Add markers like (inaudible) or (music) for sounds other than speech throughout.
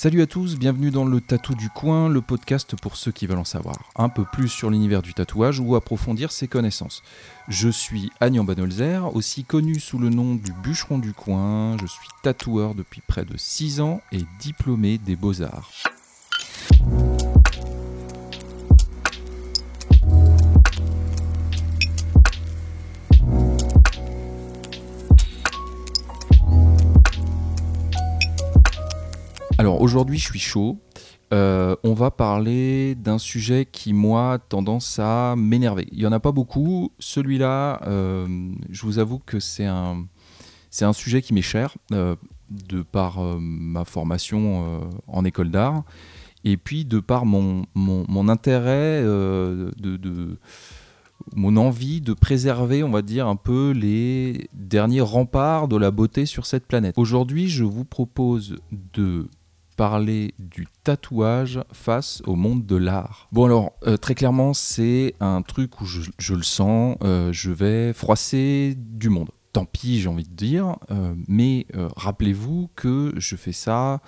Salut à tous, bienvenue dans le Tatou du Coin, le podcast pour ceux qui veulent en savoir un peu plus sur l'univers du tatouage ou approfondir ses connaissances. Je suis Agnan Banolzer, aussi connu sous le nom du bûcheron du coin, je suis tatoueur depuis près de 6 ans et diplômé des beaux-arts. Alors aujourd'hui, je suis chaud. Euh, on va parler d'un sujet qui, moi, tendance à m'énerver. Il n'y en a pas beaucoup. Celui-là, euh, je vous avoue que c'est un, sujet qui m'est cher, euh, de par ma formation en école d'art, et puis de par mon, intérêt, de, mon envie de préserver, on va dire, un peu les derniers remparts de la beauté sur cette planète. Aujourd'hui, je vous propose de parler du tatouage face au monde de l'art. Bon alors, euh, très clairement, c'est un truc où je, le sens, euh, je vais froisser du monde. Tant pis, j'ai envie de dire, euh, mais rappelez-vous que je fais ça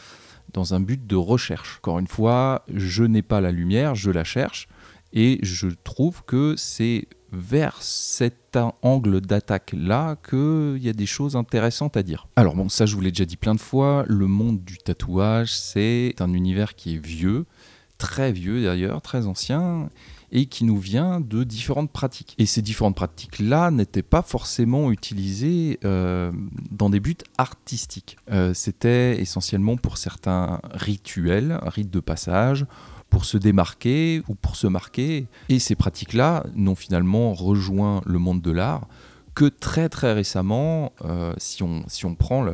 dans un but de recherche. Encore une fois, je n'ai pas la lumière, je la cherche, et je trouve que c'est vers cet angle d'attaque-là qu'il y a des choses intéressantes à dire. Alors bon, ça je vous l'ai déjà dit plein de fois, le monde du tatouage, c'est un univers qui est vieux, très vieux d'ailleurs, très ancien, et qui nous vient de différentes pratiques. Et ces différentes pratiques-là n'étaient pas forcément utilisées euh, dans des buts artistiques. Euh, c'était essentiellement pour certains rituels, rites de passage, pour se démarquer ou pour se marquer. Et ces pratiques-là n'ont finalement rejoint le monde de l'art que très très récemment, euh, si, on, si on prend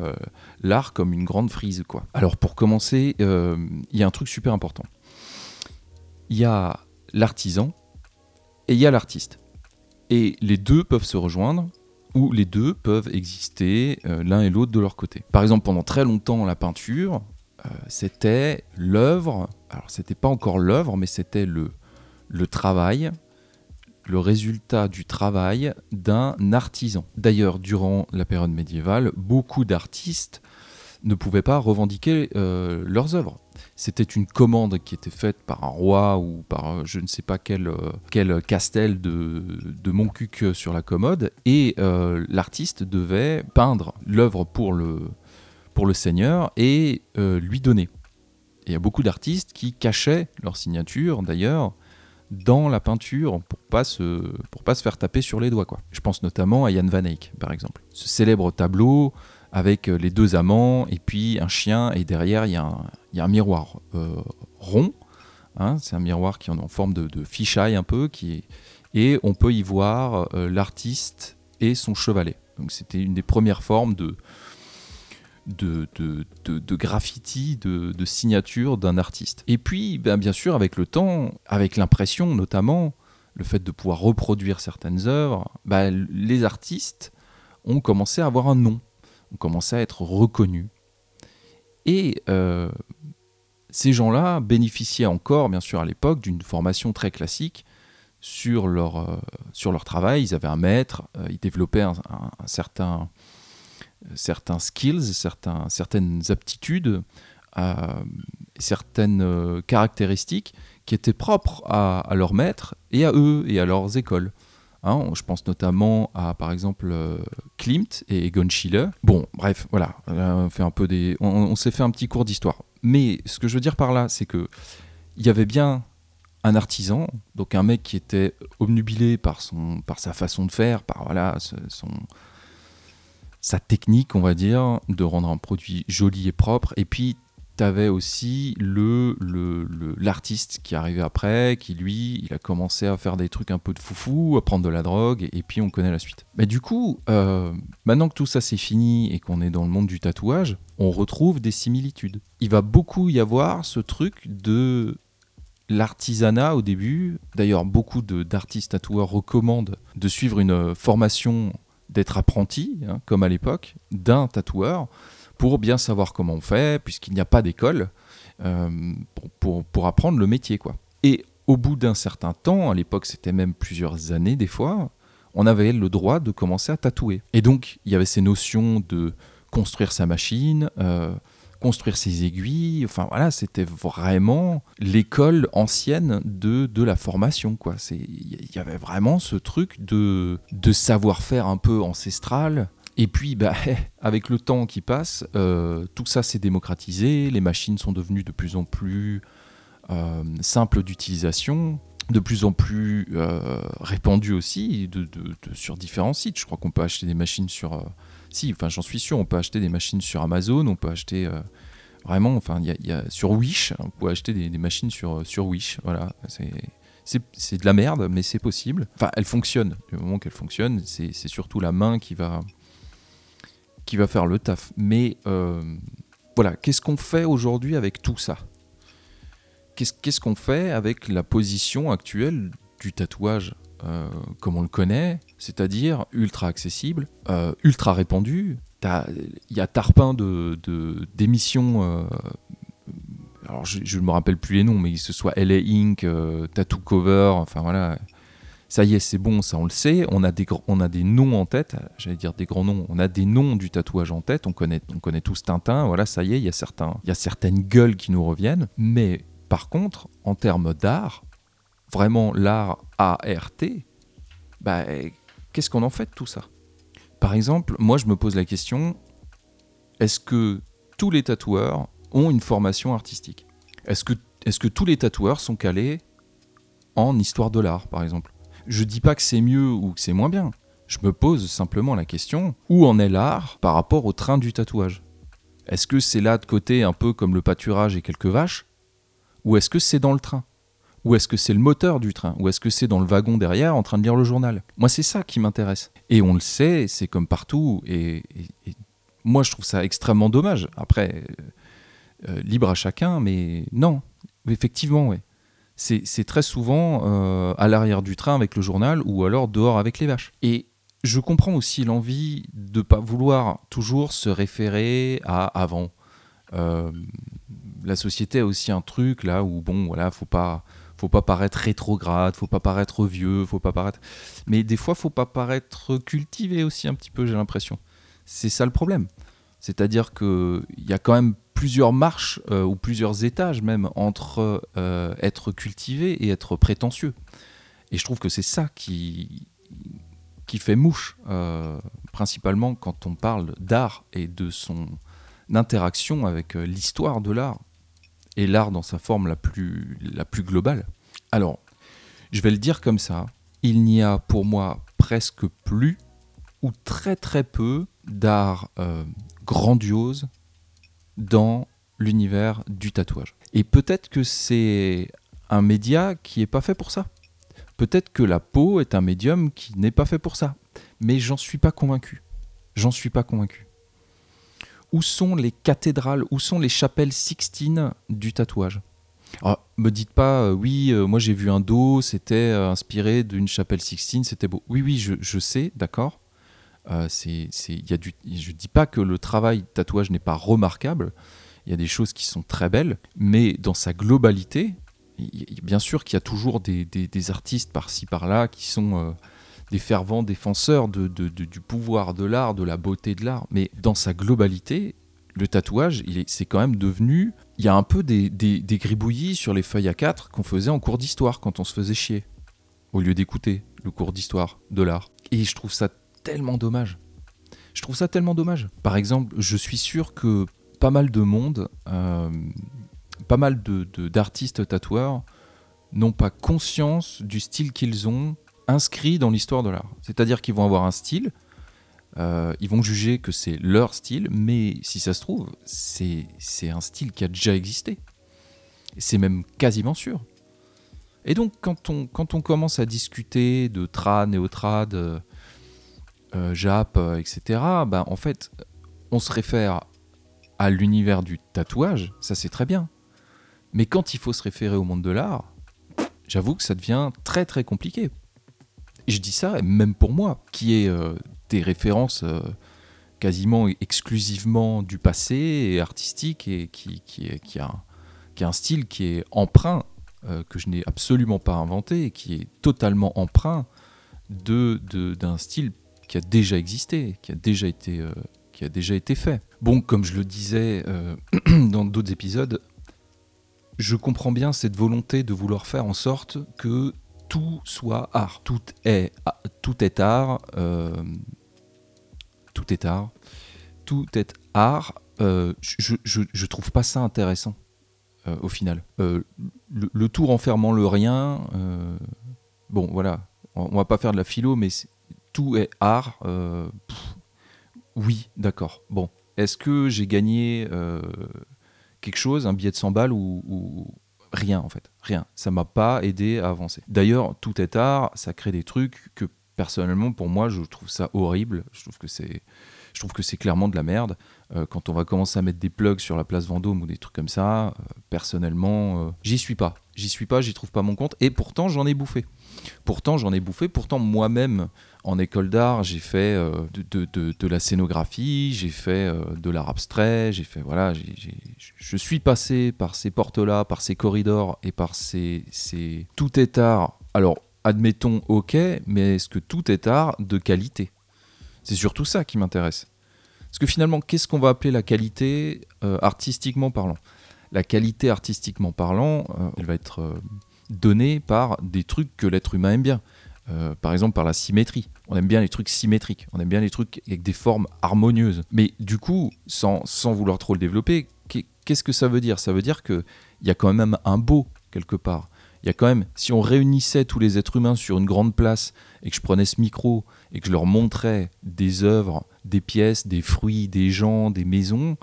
l'art comme une grande frise. Quoi. Alors pour commencer, euh, il y a un truc super important. Il y a l'artisan et il y a l'artiste. Et les deux peuvent se rejoindre ou les deux peuvent exister euh, l'un et l'autre de leur côté. Par exemple, pendant très longtemps, la peinture, c'était l'œuvre alors c'était pas encore l'œuvre, mais c'était le, le travail, le résultat du travail d'un artisan. D'ailleurs, durant la période médiévale, beaucoup d'artistes ne pouvaient pas revendiquer euh, leurs œuvres. C'était une commande qui était faite par un roi ou par euh, je ne sais pas quel, euh, quel castel de, de Montcuq sur la commode, et l'artiste devait peindre l'œuvre pour le, pour le seigneur et lui donner il y a beaucoup d'artistes qui cachaient leur signature, d'ailleurs, dans la peinture pour pas se pour pas se faire taper sur les doigts quoi. Je pense notamment à Jan van Eyck par exemple. Ce célèbre tableau avec euh, les deux amants et puis un chien et derrière il y, a un miroir euh, rond. Hein, c'est un miroir qui est en forme de, de fisheye un peu qui et on peut y voir euh, l'artiste et son chevalet. Donc c'était une des premières formes de de, de, graffiti, de, signature d'un artiste. Et puis, ben, bien sûr, avec le temps, avec l'impression notamment, le fait de pouvoir reproduire certaines œuvres, ben, les artistes ont commencé à avoir un nom, ont commencé à être reconnus. Et euh, ces gens-là bénéficiaient encore, bien sûr, à l'époque, d'une formation très classique sur leur, euh, sur leur travail. Ils avaient un maître, euh, ils développaient un certain certains skills, certaines aptitudes, euh, certaines euh, caractéristiques qui étaient propres à, leurs maîtres et à eux et à leurs écoles. Hein, je pense notamment à, par exemple, euh, Klimt et Egon. Bon, bref, voilà, on, fait un peu des, on, s'est fait un petit cours d'histoire. Mais ce que je veux dire par là, c'est que il y avait bien un artisan, donc un mec qui était obnubilé par, son, par sa façon de faire, par voilà, son, sa technique, on va dire, de rendre un produit joli et propre. Et puis, tu avais aussi le, l'artiste qui arrivait après, qui lui, il a commencé à faire des trucs un peu de foufou, à prendre de la drogue, et, puis on connaît la suite. Mais du coup, euh, maintenant que tout ça c'est fini et qu'on est dans le monde du tatouage, on retrouve des similitudes. Il va beaucoup y avoir ce truc de l'artisanat au début. D'ailleurs, beaucoup d'artistes tatoueurs recommandent de suivre une formation d'être apprenti, hein, comme à l'époque, d'un tatoueur, pour bien savoir comment on fait, puisqu'il n'y a pas d'école, euh, pour, pour, apprendre le métier. quoi. Et au bout d'un certain temps, à l'époque c'était même plusieurs années des fois, on avait le droit de commencer à tatouer. Et donc il y avait ces notions de construire sa machine, euh, construire ses aiguilles. Enfin voilà, c'était vraiment l'école ancienne de, de la formation. quoi. Il y avait vraiment ce truc de, de savoir-faire un peu ancestral. Et puis, bah, (laughs) avec le temps qui passe, euh, tout ça s'est démocratisé, les machines sont devenues de plus en plus euh, simples d'utilisation, de plus en plus euh, répandues aussi de, sur différents sites. Je crois qu'on peut acheter des machines sur... si, enfin j'en suis sûr, on peut acheter des machines sur Amazon, on peut acheter Vraiment, enfin, il y, a sur Wish, on peut acheter des, machines sur, sur Wish. Voilà, c'est de la merde, mais c'est possible. Enfin, elle fonctionne. Du moment qu'elle fonctionne, c'est surtout la main qui va, qui va faire le taf. Mais euh, voilà, qu'est-ce qu'on fait aujourd'hui avec tout ça? Qu'est-ce qu'on fait avec la position actuelle du tatouage? Euh, comme on le connaît, c'est-à-dire ultra accessible, euh, ultra répandu, il y a tarpin de, d'émissions. Euh, alors je ne me rappelle plus les noms, mais que ce soit LA Inc, Tattoo Cover, enfin voilà. Ça y est, c'est bon, ça on le sait. On a des, on a des noms en tête, j'allais dire des grands noms. On a des noms du tatouage en tête. On connaît, on connaît tous Tintin. Voilà, ça y est, il y a certains, il y a certaines gueules qui nous reviennent. Mais par contre, en termes d'art, vraiment l'art ART, bah, qu'est-ce qu'on en fait de tout ça? Par exemple, moi je me pose la question, est-ce que tous les tatoueurs ont une formation artistique? Est-ce que, est que tous les tatoueurs sont calés en histoire de l'art, par exemple? Je dis pas que c'est mieux ou que c'est moins bien. Je me pose simplement la question, où en est l'art par rapport au train du tatouage? Est-ce que c'est là de côté un peu comme le pâturage et quelques vaches? Ou est-ce que c'est dans le train? Ou est-ce que c'est le moteur du train? Ou est-ce que c'est dans le wagon derrière en train de lire le journal? Moi, c'est ça qui m'intéresse. Et on le sait, c'est comme partout. Et, moi, je trouve ça extrêmement dommage. Après, euh, euh, libre à chacun, mais non. Effectivement, oui. C'est très souvent euh, à l'arrière du train avec le journal ou alors dehors avec les vaches. Et je comprends aussi l'envie de ne pas vouloir toujours se référer à avant. la société a aussi un truc là où, bon, voilà, faut pas faut pas paraître rétrograde, faut pas paraître vieux, faut pas paraître. Mais des fois, faut pas paraître cultivé aussi un petit peu, j'ai l'impression. C'est ça le problème. C'est-à-dire qu'il y a quand même plusieurs marches euh, ou plusieurs étages même entre euh, être cultivé et être prétentieux. Et je trouve que c'est ça qui, qui fait mouche, euh, principalement quand on parle d'art et de son interaction avec l'histoire de l'art et l'art dans sa forme la plus, la plus globale. Alors, je vais le dire comme ça, il n'y a pour moi presque plus ou très très peu d'art euh, grandiose dans l'univers du tatouage. Et peut-être que c'est un média qui n'est pas fait pour ça. Peut-être que la peau est un médium qui n'est pas fait pour ça. Mais j'en suis pas convaincu. J'en suis pas convaincu où sont les cathédrales, où sont les chapelles sixtines du tatouage? Alors, me dites pas, euh, oui, euh, moi j'ai vu un dos, c'était euh, inspiré d'une chapelle sixtine, c'était beau. Oui, oui, je, sais, d'accord. c'est, y a du, je dis pas que le travail tatouage n'est pas remarquable. Il y a des choses qui sont très belles, mais dans sa globalité, bien sûr qu'il y a toujours des, des artistes par-ci par-là qui sont des fervents défenseurs du pouvoir de l'art, de la beauté de l'art. Mais dans sa globalité, le tatouage, c'est quand même devenu. Il y a un peu des, gribouillis sur les feuilles A4 qu'on faisait en cours d'histoire quand on se faisait chier, au lieu d'écouter le cours d'histoire de l'art. Et je trouve ça tellement dommage. Je trouve ça tellement dommage. Par exemple, je suis sûr que pas mal de monde, euh, pas mal d'artistes tatoueurs n'ont pas conscience du style qu'ils ont inscrit dans l'histoire de l'art. C'est-à-dire qu'ils vont avoir un style, euh, ils vont juger que c'est leur style, mais si ça se trouve, c'est un style qui a déjà existé. C'est même quasiment sûr. Et donc, quand on, commence à discuter de trad, néotrad, euh, euh Jap, etc., bah, en fait, on se réfère à l'univers du tatouage, ça c'est très bien. Mais quand il faut se référer au monde de l'art, j'avoue que ça devient très très compliqué je dis ça, même pour moi, qui ai euh, des références euh, quasiment exclusivement du passé et artistique et qui, qui, a, qui a un style qui est emprunt, euh, que je n'ai absolument pas inventé, et qui est totalement emprunt de, d'un style qui a déjà existé, qui a déjà été, qui a déjà été fait. Bon, comme je le disais euh, (clears throat) dans d'autres épisodes, je comprends bien cette volonté de vouloir faire en sorte que tout soit art. Tout est, tout art. Euh, tout est art. Tout est art. Euh, je, je, trouve pas ça intéressant au final. Le, tout renfermant le rien. bon, voilà. On, va pas faire de la philo, mais tout est art. oui, d'accord. Bon, est-ce que j'ai gagné euh, quelque chose, un billet de 100 balles ou, rien en fait Rien. Ça m'a pas aidé à avancer. D'ailleurs, tout est art, ça crée des trucs que personnellement, pour moi, je trouve ça horrible. Je trouve que c'est, je trouve que c'est clairement de la merde. Euh, quand on va commencer à mettre des plugs sur la place Vendôme ou des trucs comme ça, euh, personnellement, j'y suis pas. J'y suis pas, j'y trouve pas mon compte. Et pourtant, j'en ai bouffé. Pourtant, j'en ai bouffé. Pourtant, moi-même, en école d'art, j'ai fait euh, de, la scénographie, j'ai fait euh, de l'art abstrait, j'ai fait voilà, je suis passé par ces portes-là, par ces corridors et par ces... tout est art. Alors, admettons, ok, mais est-ce que tout est art de qualité? C'est surtout ça qui m'intéresse. Parce que finalement, qu'est-ce qu'on va appeler la qualité euh, artistiquement parlant? La qualité artistiquement parlant, elle va être donnée par des trucs que l'être humain aime bien. Euh, par exemple par la symétrie. On aime bien les trucs symétriques, on aime bien les trucs avec des formes harmonieuses. Mais du coup, sans, sans vouloir trop le développer, qu'est-ce que ça veut dire? Ça veut dire qu'il y a quand même un beau quelque part. Il y a quand même, si on réunissait tous les êtres humains sur une grande place et que je prenais ce micro et que je leur montrais des œuvres, des pièces, des fruits, des gens, des maisons,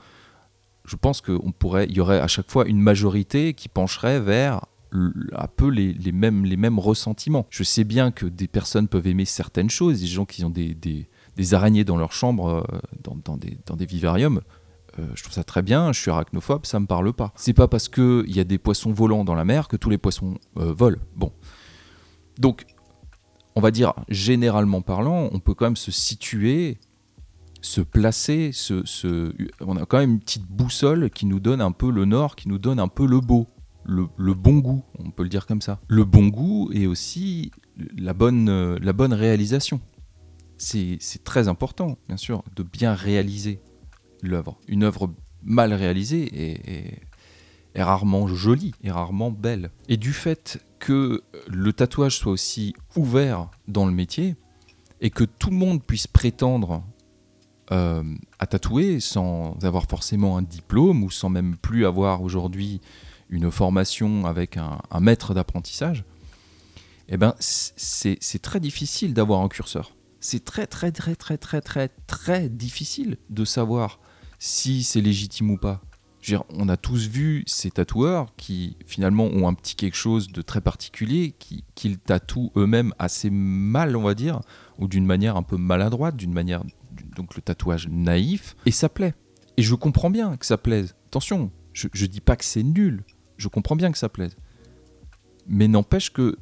je pense qu'il pourrait, il y aurait à chaque fois une majorité qui pencherait vers un peu les, mêmes, ressentiments. Je sais bien que des personnes peuvent aimer certaines choses, des gens qui ont des, araignées dans leur chambre, euh, dans des vivariums. Euh, je trouve ça très bien, je suis arachnophobe, ça me parle pas. C'est pas parce qu'il y a des poissons volants dans la mer que tous les poissons euh, volent. Bon. Donc, on va dire, généralement parlant, on peut quand même se situer, se placer, on a quand même une petite boussole qui nous donne un peu le nord, qui nous donne un peu le beau le, bon goût, on peut le dire comme ça. Le bon goût et aussi la bonne, la bonne réalisation. C'est très important, bien sûr, de bien réaliser l'œuvre. Une œuvre mal réalisée est, rarement jolie, est rarement belle. Et du fait que le tatouage soit aussi ouvert dans le métier, et que tout le monde puisse prétendre euh, à tatouer sans avoir forcément un diplôme ou sans même plus avoir aujourd'hui une formation avec un, maître d'apprentissage, eh ben, c'est très difficile d'avoir un curseur. C'est très très très très très très très difficile de savoir si c'est légitime ou pas. on a tous vu ces tatoueurs qui finalement ont un petit quelque chose de très particulier, qui qu'ils tatouent eux-mêmes assez mal, on va dire, ou d'une manière un peu maladroite, d'une manière donc le tatouage naïf, et ça plaît. Et je comprends bien que ça plaise. Attention, je, je dis pas que c'est nul, je comprends bien que ça plaise. Mais n'empêche que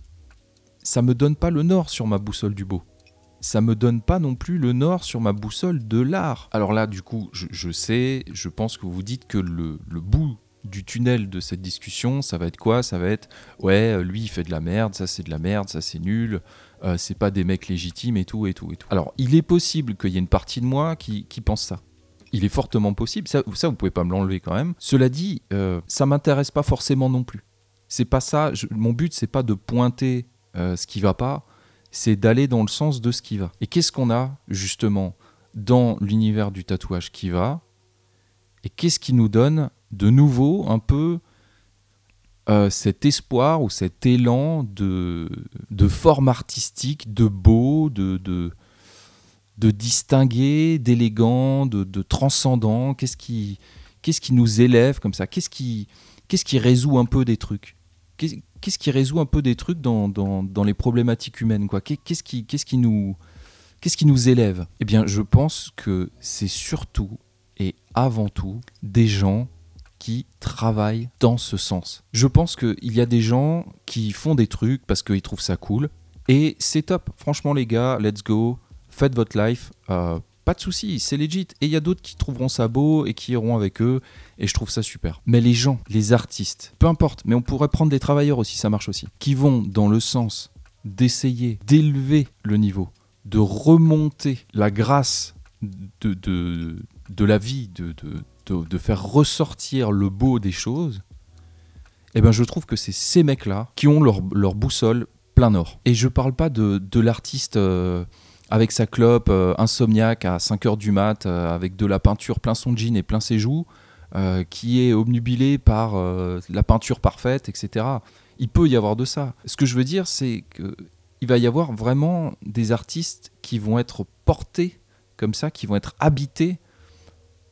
ça me donne pas le nord sur ma boussole du beau. Ça me donne pas non plus le nord sur ma boussole de l'art. Alors là, du coup, je, sais, je pense que vous dites que le, bout du tunnel de cette discussion, ça va être quoi? Ça va être ouais, lui il fait de la merde, ça c'est de la merde, ça c'est nul, euh, c'est pas des mecs légitimes et tout et tout et tout. Alors il est possible qu'il y ait une partie de moi qui pense ça il est fortement possible. Ça, ça vous pouvez pas me l'enlever quand même. Cela dit, euh, ça m'intéresse pas forcément non plus. C'est pas ça. mon but, c'est pas de pointer euh, ce qui va pas, c'est d'aller dans le sens de ce qui va. Et qu'est-ce qu'on a justement dans l'univers du tatouage qui va Et qu'est-ce qui nous donne de nouveau un peu euh, cet espoir ou cet élan de, forme artistique, de beau, de, de, distinguer, d'élégant, de, transcendant? Qu'est-ce qui, qui nous élève comme ça? Qu'est-ce qui, qu'est-ce qui résout un peu des trucs? Qu'est-ce, qui résout un peu des trucs dans, les problématiques humaines qu'est-ce qui, nous qu'est-ce élève? Eh bien, je pense que c'est surtout et avant tout des gens qui travaillent dans ce sens. Je pense qu'il y a des gens qui font des trucs parce qu'ils trouvent ça cool. Et c'est top. Franchement, les gars, let's go faites votre life, euh, pas de souci, c'est legit. Et il y a d'autres qui trouveront ça beau et qui iront avec eux, et je trouve ça super. Mais les gens, les artistes, peu importe, mais on pourrait prendre des travailleurs aussi, ça marche aussi, qui vont dans le sens d'essayer d'élever le niveau, de remonter la grâce de, de la vie, de, de, de, faire ressortir le beau des choses, eh ben je trouve que c'est ces mecs-là qui ont leur, leur, boussole plein nord. Et je parle pas de, de l'artiste euh, avec sa clope euh, insomniaque à 5h du mat, euh, avec de la peinture plein son jean et plein ses joues, qui est obnubilé par la peinture parfaite, etc. Il peut y avoir de ça. Ce que je veux dire, c'est qu'il va y avoir vraiment des artistes qui vont être portés comme ça, qui vont être habités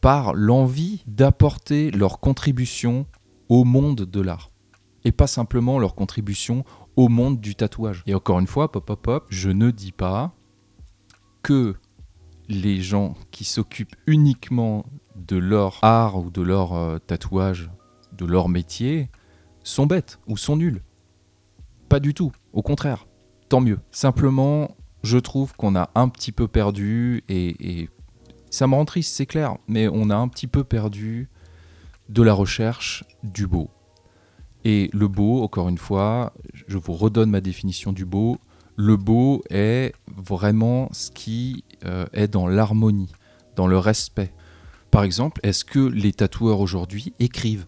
par l'envie d'apporter leur contribution au monde de l'art. Et pas simplement leur contribution au monde du tatouage. Et encore une fois, pop, pop, pop, je ne dis pas que les gens qui s'occupent uniquement de leur art ou de leur euh, tatouage, de leur métier, sont bêtes ou sont nuls. Pas du tout. Au contraire, tant mieux. Simplement, je trouve qu'on a un petit peu perdu et, et ça me rend triste, c'est clair, mais on a un petit peu perdu de la recherche du beau. Et le beau, encore une fois, je vous redonne ma définition du beau. Le beau est vraiment ce qui euh, est dans l'harmonie, dans le respect. Par exemple, est-ce que les tatoueurs aujourd'hui écrivent?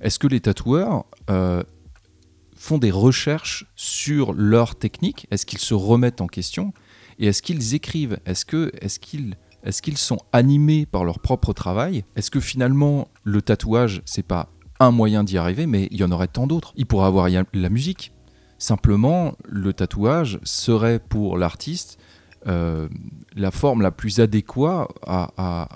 Est-ce que les tatoueurs euh, font des recherches sur leur technique? Est-ce qu'ils se remettent en question? Et est-ce qu'ils écrivent? Est-ce qu'ils qu'ils sont animés par leur propre travail? Est-ce que finalement le tatouage c'est pas un moyen d'y arriver, mais il y en aurait tant d'autres? Il pourrait avoir la musique. Simplement, le tatouage serait pour l'artiste euh, la forme la plus adéquate à,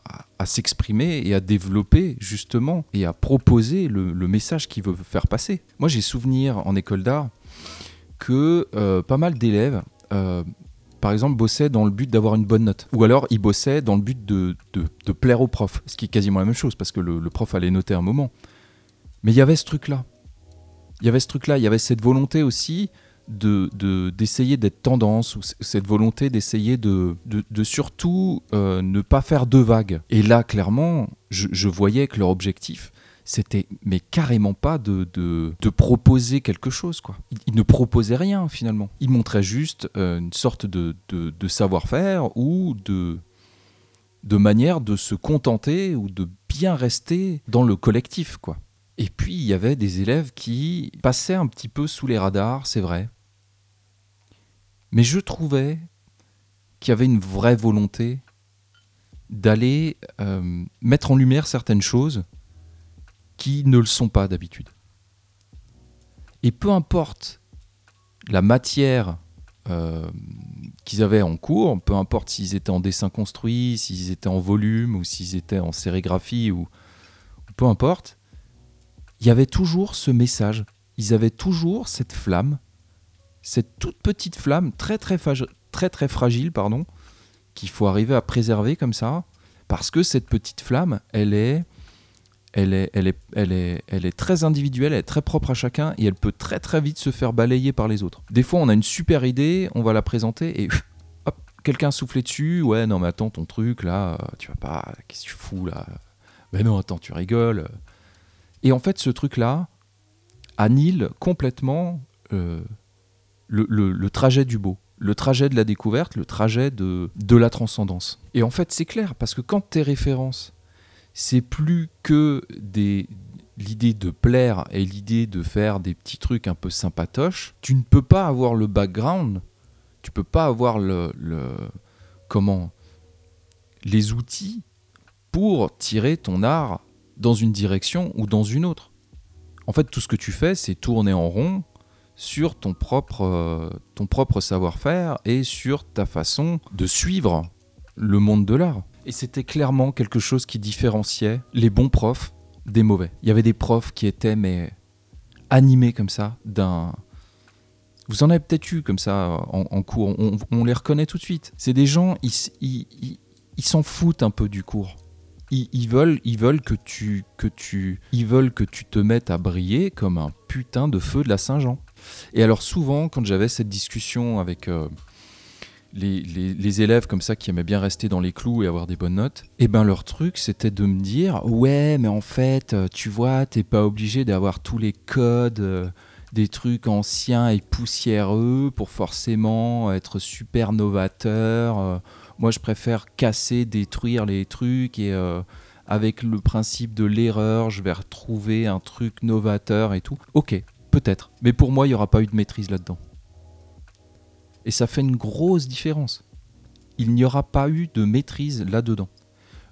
s'exprimer et à développer justement et à proposer le, message qu'il veut faire passer. Moi j'ai souvenir en école d'art que euh, pas mal d'élèves euh, par exemple, bossaient dans le but d'avoir une bonne note. Ou alors, ils bossaient dans le but de, plaire au prof, ce qui est quasiment la même chose, parce que le, le prof allait noter un moment. Mais il y avait ce truc-là. Il y avait ce truc-là, il y avait cette volonté aussi de, d'essayer d'être tendance, ou cette volonté d'essayer de, de, surtout euh, ne pas faire deux vagues. Et là, clairement, je, voyais que leur objectif, c'était mais carrément pas de, de, proposer quelque chose. quoi. Ils, ne proposaient rien finalement. Ils montraient juste euh, une sorte de, de savoir-faire ou de, de manière de se contenter ou de bien rester dans le collectif. quoi. Et puis, il y avait des élèves qui passaient un petit peu sous les radars, c'est vrai. Mais je trouvais qu'il y avait une vraie volonté d'aller euh, mettre en lumière certaines choses qui ne le sont pas d'habitude. Et peu importe la matière euh, qu'ils avaient en cours, peu importe s'ils étaient en dessin construit, s'ils étaient en volume ou s'ils étaient en sérigraphie ou peu importe, il y avait toujours ce message. Ils avaient toujours cette flamme, cette toute petite flamme, très très, très, très fragile, pardon, qu'il faut arriver à préserver comme ça, parce que cette petite flamme, elle est, elle est, elle est, elle est, elle est très individuelle, elle est très propre à chacun, et elle peut très très vite se faire balayer par les autres. Des fois, on a une super idée, on va la présenter, et (laughs) hop, quelqu'un soufflé dessus, ouais, non mais attends, ton truc là, tu vas pas, qu'est-ce que tu fous là? Ben non, attends, tu rigoles. Et en fait, ce truc-là annule complètement euh, le, trajet du beau, le trajet de la découverte, le trajet de, la transcendance. Et en fait, c'est clair, parce que quand tes références, c'est plus que l'idée de plaire et l'idée de faire des petits trucs un peu sympatoches, tu ne peux pas avoir le background, tu peux pas avoir le comment les outils pour tirer ton art dans une direction ou dans une autre. En fait, tout ce que tu fais, c'est tourner en rond sur ton propre, euh, ton propre savoir-faire et sur ta façon de suivre le monde de l'art. Et c'était clairement quelque chose qui différenciait les bons profs des mauvais. Il y avait des profs qui étaient mais animés comme ça d'un... Vous en avez peut-être eu comme ça en, cours, on, les reconnaît tout de suite. C'est des gens, ils s'en foutent un peu du cours ils, veulent, ils veulent que tu, que tu, ils veulent que tu te mettes à briller comme un putain de feu de la Saint-Jean. Et alors souvent, quand j'avais cette discussion avec euh, les, élèves comme ça qui aimaient bien rester dans les clous et avoir des bonnes notes, et eh ben leur truc c'était de me dire ouais mais en fait euh, tu vois t'es pas obligé d'avoir tous les codes. Euh, des trucs anciens et poussiéreux pour forcément être super novateur Moi, je préfère casser, détruire les trucs et euh, avec le principe de l'erreur, je vais retrouver un truc novateur et tout. Ok, peut-être. Mais pour moi, il n'y aura pas eu de maîtrise là-dedans. Et ça fait une grosse différence. Il n'y aura pas eu de maîtrise là-dedans.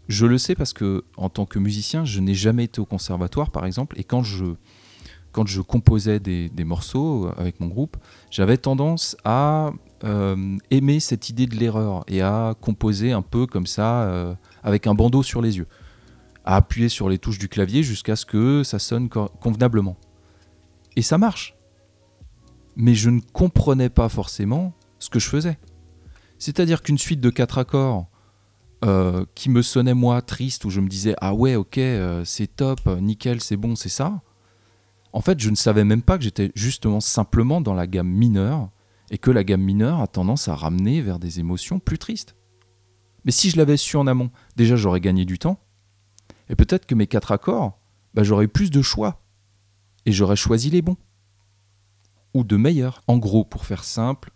Je le sais parce que en tant que musicien, je n'ai jamais été au conservatoire, par exemple, et quand je, quand je composais des, morceaux avec mon groupe, j'avais tendance à euh, aimer cette idée de l'erreur et à composer un peu comme ça, euh, avec un bandeau sur les yeux, à appuyer sur les touches du clavier jusqu'à ce que ça sonne convenablement. Et ça marche. Mais je ne comprenais pas forcément ce que je faisais. C'est-à-dire qu'une suite de quatre accords euh, qui me sonnait moi triste, où je me disais ah ouais ok c'est top, nickel, c'est bon, c'est ça. En fait, je ne savais même pas que j'étais justement simplement dans la gamme mineure et que la gamme mineure a tendance à ramener vers des émotions plus tristes. Mais si je l'avais su en amont, déjà j'aurais gagné du temps et peut-être que mes quatre accords, bah, j'aurais plus de choix et j'aurais choisi les bons ou de meilleurs. En gros, pour faire simple,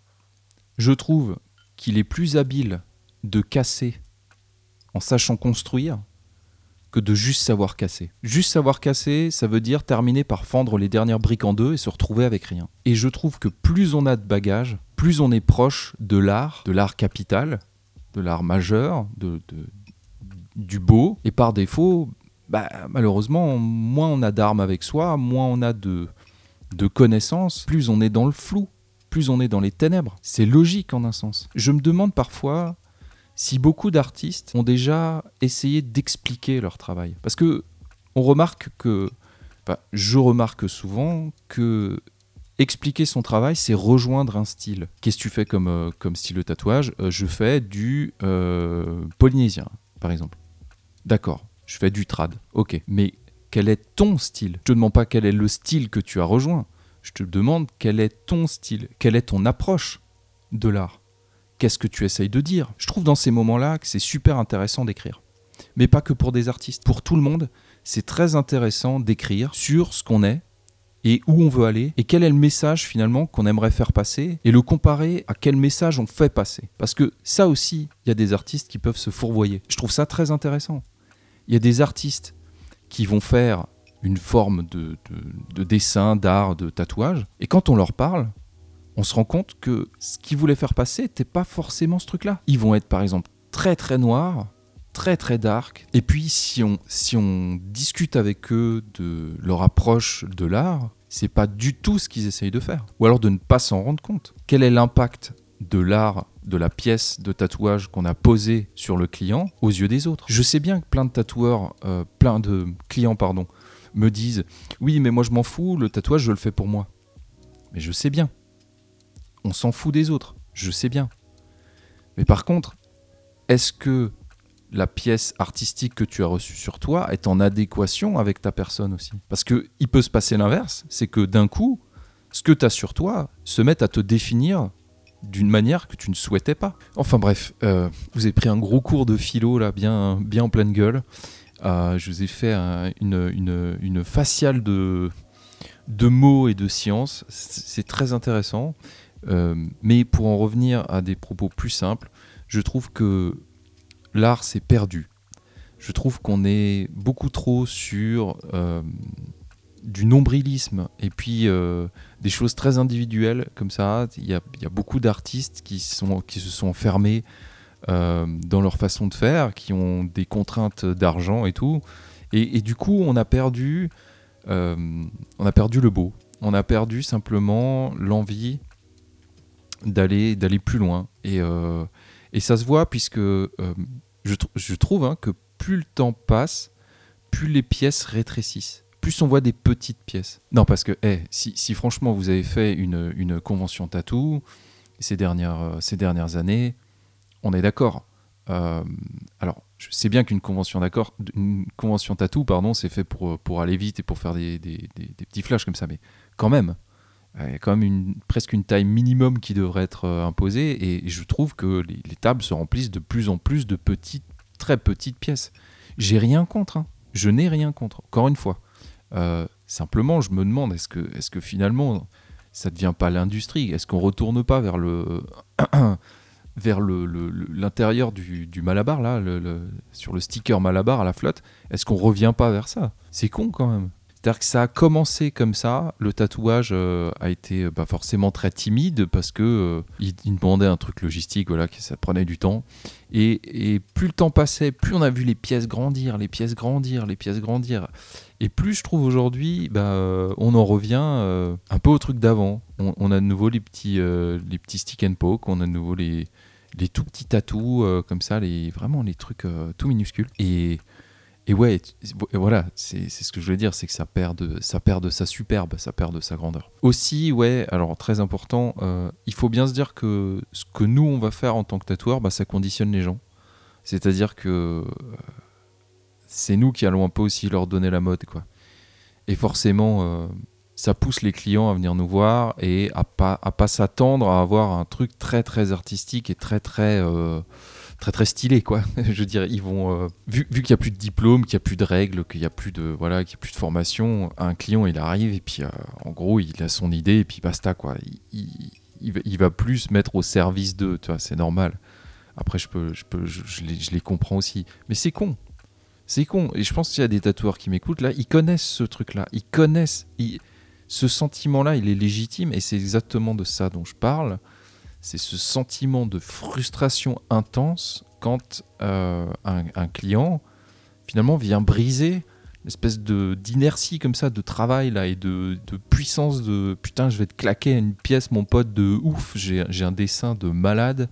je trouve qu'il est plus habile de casser en sachant construire que de juste savoir casser. Juste savoir casser, ça veut dire terminer par fendre les dernières briques en deux et se retrouver avec rien. Et je trouve que plus on a de bagages, plus on est proche de l'art, de l'art capital, de l'art majeur, de, du beau. Et par défaut, bah, malheureusement, moins on a d'armes avec soi, moins on a de, de connaissances, plus on est dans le flou, plus on est dans les ténèbres. C'est logique en un sens. Je me demande parfois si beaucoup d'artistes ont déjà essayé d'expliquer leur travail. Parce que on remarque que, je remarque souvent que expliquer son travail, c'est rejoindre un style. Qu'est-ce que tu fais comme, euh, comme style de tatouage? Euh, Je fais du euh, polynésien, par exemple. D'accord, je fais du trad. Ok, mais quel est ton style? Je te demande pas quel est le style que tu as rejoint. Je te demande quel est ton style, quelle est ton approche de l'art qu'est-ce que tu essayes de dire? Je trouve dans ces moments-là que c'est super intéressant d'écrire. Mais pas que pour des artistes, pour tout le monde, c'est très intéressant d'écrire sur ce qu'on est et où on veut aller et quel est le message finalement qu'on aimerait faire passer et le comparer à quel message on fait passer. Parce que ça aussi, il y a des artistes qui peuvent se fourvoyer. Je trouve ça très intéressant. Il y a des artistes qui vont faire une forme de, de dessin, d'art, de tatouage, et quand on leur parle, on se rend compte que ce qu'ils voulaient faire passer n'était pas forcément ce truc-là. Ils vont être par exemple très très noirs, très très dark. Et puis si on, si on discute avec eux de leur approche de l'art, c'est pas du tout ce qu'ils essayent de faire. Ou alors de ne pas s'en rendre compte. Quel est l'impact de l'art, de la pièce de tatouage qu'on a posée sur le client aux yeux des autres? Je sais bien que plein de tatoueurs, euh, plein de clients, pardon, me disent Oui, mais moi je m'en fous, le tatouage je le fais pour moi. Mais je sais bien on s'en fout des autres, je sais bien. Mais par contre, est-ce que la pièce artistique que tu as reçue sur toi est en adéquation avec ta personne aussi? Parce que il peut se passer l'inverse, c'est que d'un coup, ce que tu as sur toi se met à te définir d'une manière que tu ne souhaitais pas. Enfin bref, euh, vous avez pris un gros cours de philo là, bien, bien en pleine gueule. Euh, je vous ai fait une, faciale de mots et de sciences. C'est très intéressant. Euh, mais pour en revenir à des propos plus simples, je trouve que l'art s'est perdu. Je trouve qu'on est beaucoup trop sur euh, du nombrilisme et puis euh, des choses très individuelles comme ça. Il y a, beaucoup d'artistes qui, se sont enfermés dans leur façon de faire, qui ont des contraintes d'argent et tout. Et, et, du coup, on a perdu, on a perdu le beau. On a perdu simplement l'envie d'aller d'aller plus loin. Et, euh, et ça se voit puisque euh, je, je, trouve hein, que plus le temps passe, plus les pièces rétrécissent. Plus on voit des petites pièces. Non, parce que si, si, franchement vous avez fait une, une convention tatou ces dernières, euh, ces dernières années, on est d'accord. alors, je sais bien qu'une convention d'accord, une convention tatou, pardon, c'est fait pour, pour aller vite et pour faire des, des, des, des petits flashs comme ça, mais quand même, il y a quand même une, presque une taille minimum qui devrait être euh, imposée et je trouve que les, tables se remplissent de plus en plus de petites, très petites pièces. J'ai rien contre, hein. je n'ai rien contre, encore une fois. Euh, simplement, je me demande, est-ce que, est que finalement, ça ne devient pas l'industrie? Est-ce qu'on retourne pas vers le, (clears throat) vers l'intérieur le, du, du, Malabar, là, sur le sticker Malabar à la flotte, est-ce qu'on revient pas vers ça? C'est con quand même. C'est-à-dire que ça a commencé comme ça. Le tatouage euh, a été euh, bah, forcément très timide parce que euh, il, demandait un truc logistique, voilà, que ça prenait du temps. Et, plus le temps passait, plus on a vu les pièces grandir, les pièces grandir, les pièces grandir. Et plus je trouve aujourd'hui, bah, on en revient un peu au truc d'avant. On, a de nouveau les petits, les petits stick and poke, on a de nouveau les, les tout petits tatous comme ça, les, vraiment les trucs tout minuscules. Et et ouais, voilà, c'est ce que je voulais dire, c'est que ça perd, de, ça perd de sa superbe, ça perd de sa grandeur. Aussi, ouais, alors très important, euh, il faut bien se dire que ce que nous, on va faire en tant que tatoueur, bah, ça conditionne les gens. C'est-à-dire que euh, c'est nous qui allons un peu aussi leur donner la mode, quoi. Et forcément, euh, ça pousse les clients à venir nous voir et à pas, à pas s'attendre à avoir un truc très, très artistique et très, très très très stylé quoi. (laughs) je veux dire, ils vont euh, vu, vu qu'il y a plus de diplôme, qu'il y a plus de règles, qu'il y a plus de voilà, qu'il y a plus de formation, un client il arrive et puis euh, en gros il a son idée et puis basta quoi. Il, il, va plus se mettre au service d'eux, tu vois, c'est normal. Après je peux je peux je, les, je les, comprends aussi, mais c'est con. C'est con et je pense qu'il y a des tatoueurs qui m'écoutent là, ils connaissent ce truc là, ils connaissent ce sentiment là, il est légitime et c'est exactement de ça dont je parle c'est ce sentiment de frustration intense quand euh, un, client finalement vient briser l'espèce de d'inertie comme ça de travail là et de, puissance de putain je vais te claquer une pièce mon pote de ouf j'ai un dessin de malade.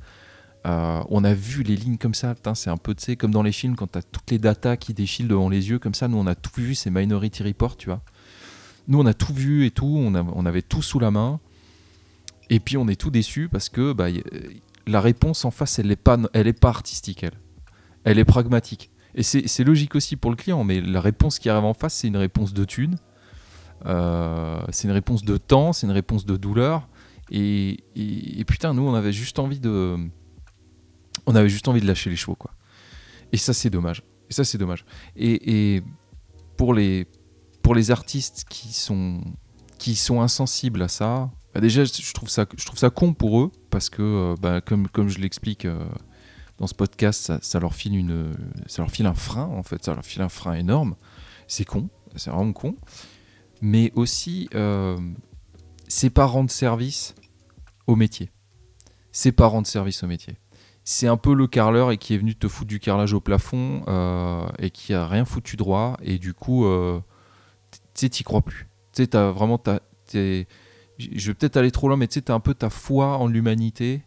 Euh, on a vu les lignes comme ça c'est un peu comme dans les films quand tu as toutes les datas qui défilent devant les yeux comme ça nous on a tout vu c'est Minority Report tu vois. Nous on a tout vu et tout on avait tout sous la main et puis on est tout déçu parce que bah, la réponse en face, elle n'est pas, artistique, elle. Est pragmatique. Et c'est logique aussi pour le client, mais la réponse qui arrive en face, c'est une réponse de thune, euh, c'est une réponse de temps, c'est une réponse de douleur. Et, et, putain, nous, on avait juste envie de, on avait juste envie de lâcher les chevaux, quoi. Et ça, c'est dommage. Et ça, c'est dommage. Et, et, pour les, pour les artistes qui sont, qui sont insensibles à ça, bah, déjà, je trouve, ça, je trouve ça con pour eux, parce que, euh, bah, comme, comme je l'explique euh, dans ce podcast, ça, leur file une, ça leur file un frein, en fait, ça leur file un frein énorme. C'est con, c'est vraiment con. Mais aussi, euh, c'est pas rendre service au métier. C'est pas rendre service au métier. C'est un peu le carreleur et qui est venu te foutre du carrelage au plafond et qui a rien foutu droit. Et du coup, tu sais, t'y crois plus. Tu sais, t'as vraiment. Je vais peut-être aller trop loin, mais tu sais, tu as un peu ta foi en l'humanité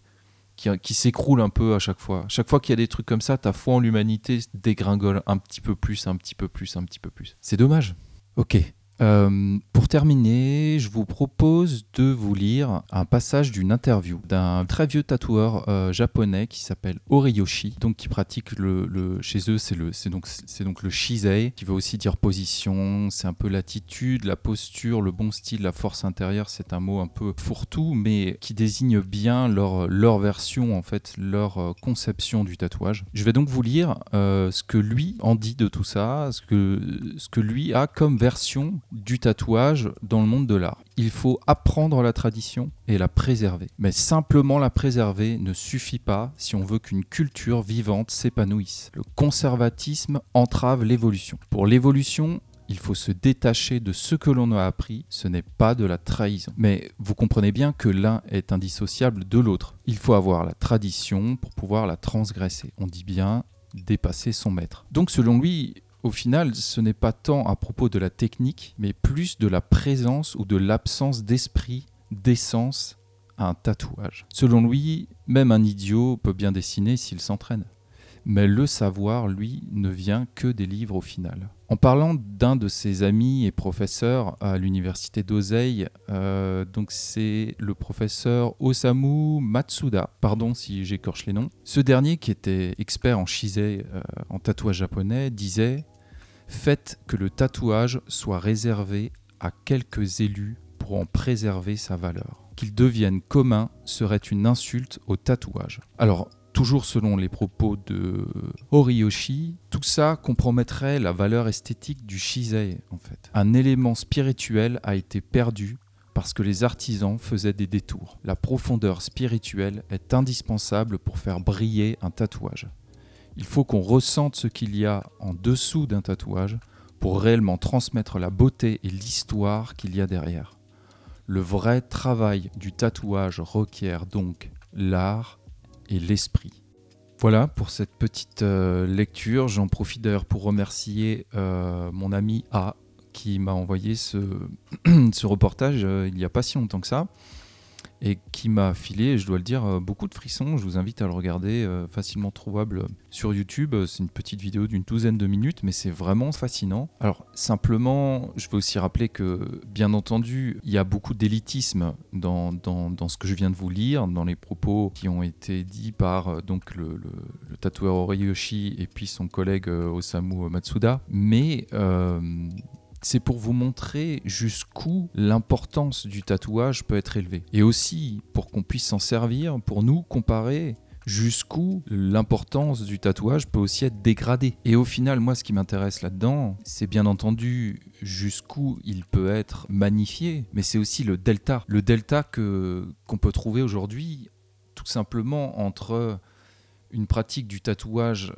qui, qui s'écroule un peu à chaque fois. Chaque fois qu'il y a des trucs comme ça, ta foi en l'humanité dégringole un petit peu plus, un petit peu plus, un petit peu plus. C'est dommage. Ok, euh, pour terminer, je vous propose de vous lire un passage d'une interview d'un très vieux tatoueur euh, japonais qui s'appelle Oriyoshi, donc qui pratique le, chez eux, c'est le c'est donc c'est donc le shisei, qui veut aussi dire position, c'est un peu l'attitude, la posture, le bon style, la force intérieure, c'est un mot un peu fourre-tout, mais qui désigne bien leur leur version en fait, leur euh, conception du tatouage. Je vais donc vous lire ce que lui en dit de tout ça, ce que ce que lui a comme version du tatouage dans le monde de l'art. Il faut apprendre la tradition et la préserver. Mais simplement la préserver ne suffit pas si on veut qu'une culture vivante s'épanouisse. Le conservatisme entrave l'évolution. Pour l'évolution, il faut se détacher de ce que l'on a appris, ce n'est pas de la trahison. Mais vous comprenez bien que l'un est indissociable de l'autre. Il faut avoir la tradition pour pouvoir la transgresser. On dit bien dépasser son maître. Donc selon lui, au final, ce n'est pas tant à propos de la technique, mais plus de la présence ou de l'absence d'esprit, d'essence à un tatouage. Selon lui, même un idiot peut bien dessiner s'il s'entraîne. Mais le savoir, lui, ne vient que des livres au final. En parlant d'un de ses amis et professeurs à l'université d'Osei, euh, donc c'est le professeur Osamu Matsuda, pardon si j'écorche les noms. Ce dernier, qui était expert en shisei, euh, en tatouage japonais, disait Faites que le tatouage soit réservé à quelques élus pour en préserver sa valeur. Qu'il devienne commun serait une insulte au tatouage. Alors, toujours selon les propos de Horiyoshi, tout ça compromettrait la valeur esthétique du shisei en fait. Un élément spirituel a été perdu parce que les artisans faisaient des détours. La profondeur spirituelle est indispensable pour faire briller un tatouage. Il faut qu'on ressente ce qu'il y a en dessous d'un tatouage pour réellement transmettre la beauté et l'histoire qu'il y a derrière. Le vrai travail du tatouage requiert donc l'art et l'esprit. Voilà pour cette petite euh, lecture. J'en profite d'ailleurs pour remercier euh, mon ami A qui m'a envoyé ce, (clears throat) reportage euh, il n'y a pas si longtemps que ça et qui m'a filé, je dois le dire, euh, beaucoup de frissons. Je vous invite à le regarder, euh, facilement trouvable sur YouTube. C'est une petite vidéo d'une douzaine de minutes, mais c'est vraiment fascinant. Alors simplement, je veux aussi rappeler que, bien entendu, il y a beaucoup d'élitisme dans, dans, ce que je viens de vous lire, dans les propos qui ont été dits par euh, donc le, le, tatoueur Oriyoshi et puis son collègue Osamu Matsuda. Mais c'est pour vous montrer jusqu'où l'importance du tatouage peut être élevée. Et aussi pour qu'on puisse s'en servir pour nous comparer jusqu'où l'importance du tatouage peut aussi être dégradée. Et au final, moi, ce qui m'intéresse là-dedans, c'est bien entendu jusqu'où il peut être magnifié, mais c'est aussi le delta. Le delta que qu'on peut trouver aujourd'hui, tout simplement entre une pratique du tatouage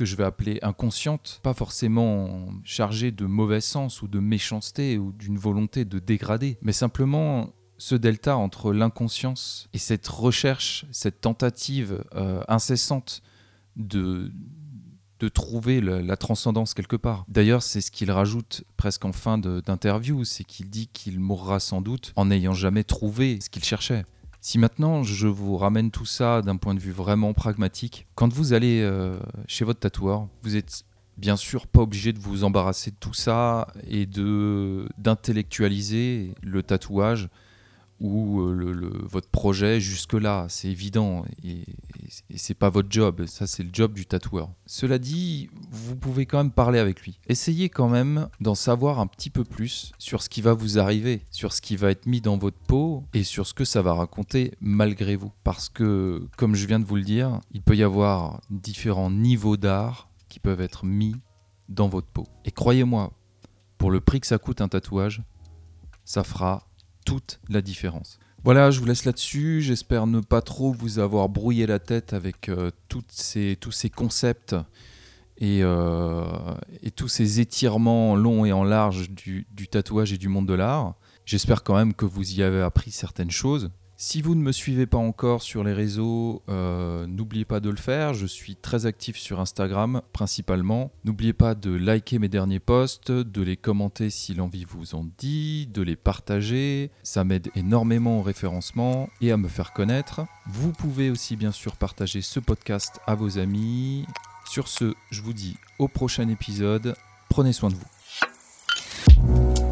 que je vais appeler inconsciente, pas forcément chargée de mauvais sens ou de méchanceté ou d'une volonté de dégrader, mais simplement ce delta entre l'inconscience et cette recherche, cette tentative euh, incessante de, de trouver la transcendance quelque part. D'ailleurs, c'est ce qu'il rajoute presque en fin d'interview, c'est qu'il dit qu'il mourra sans doute en n'ayant jamais trouvé ce qu'il cherchait. Si maintenant je vous ramène tout ça d'un point de vue vraiment pragmatique, quand vous allez euh, chez votre tatoueur, vous êtes bien sûr pas obligé de vous embarrasser de tout ça et d'intellectualiser le tatouage ou euh, votre projet jusque-là, c'est évident, et, et c'est pas votre job, ça c'est le job du tatoueur. Cela dit, vous pouvez quand même parler avec lui. Essayez quand même d'en savoir un petit peu plus sur ce qui va vous arriver, sur ce qui va être mis dans votre peau et sur ce que ça va raconter malgré vous. Parce que, comme je viens de vous le dire, il peut y avoir différents niveaux d'art qui peuvent être mis dans votre peau. Et croyez-moi, pour le prix que ça coûte un tatouage, ça fera la différence. Voilà, je vous laisse là-dessus. J'espère ne pas trop vous avoir brouillé la tête avec euh, ces, tous ces concepts et, euh, et, tous ces étirements longs et en large du tatouage et du monde de l'art. J'espère quand même que vous y avez appris certaines choses. Si vous ne me suivez pas encore sur les réseaux, euh, n'oubliez pas de le faire. Je suis très actif sur Instagram principalement. N'oubliez pas de liker mes derniers posts, de les commenter si l'envie vous en dit, de les partager. Ça m'aide énormément au référencement et à me faire connaître. Vous pouvez aussi bien sûr partager ce podcast à vos amis. Sur ce, je vous dis au prochain épisode. Prenez soin de vous.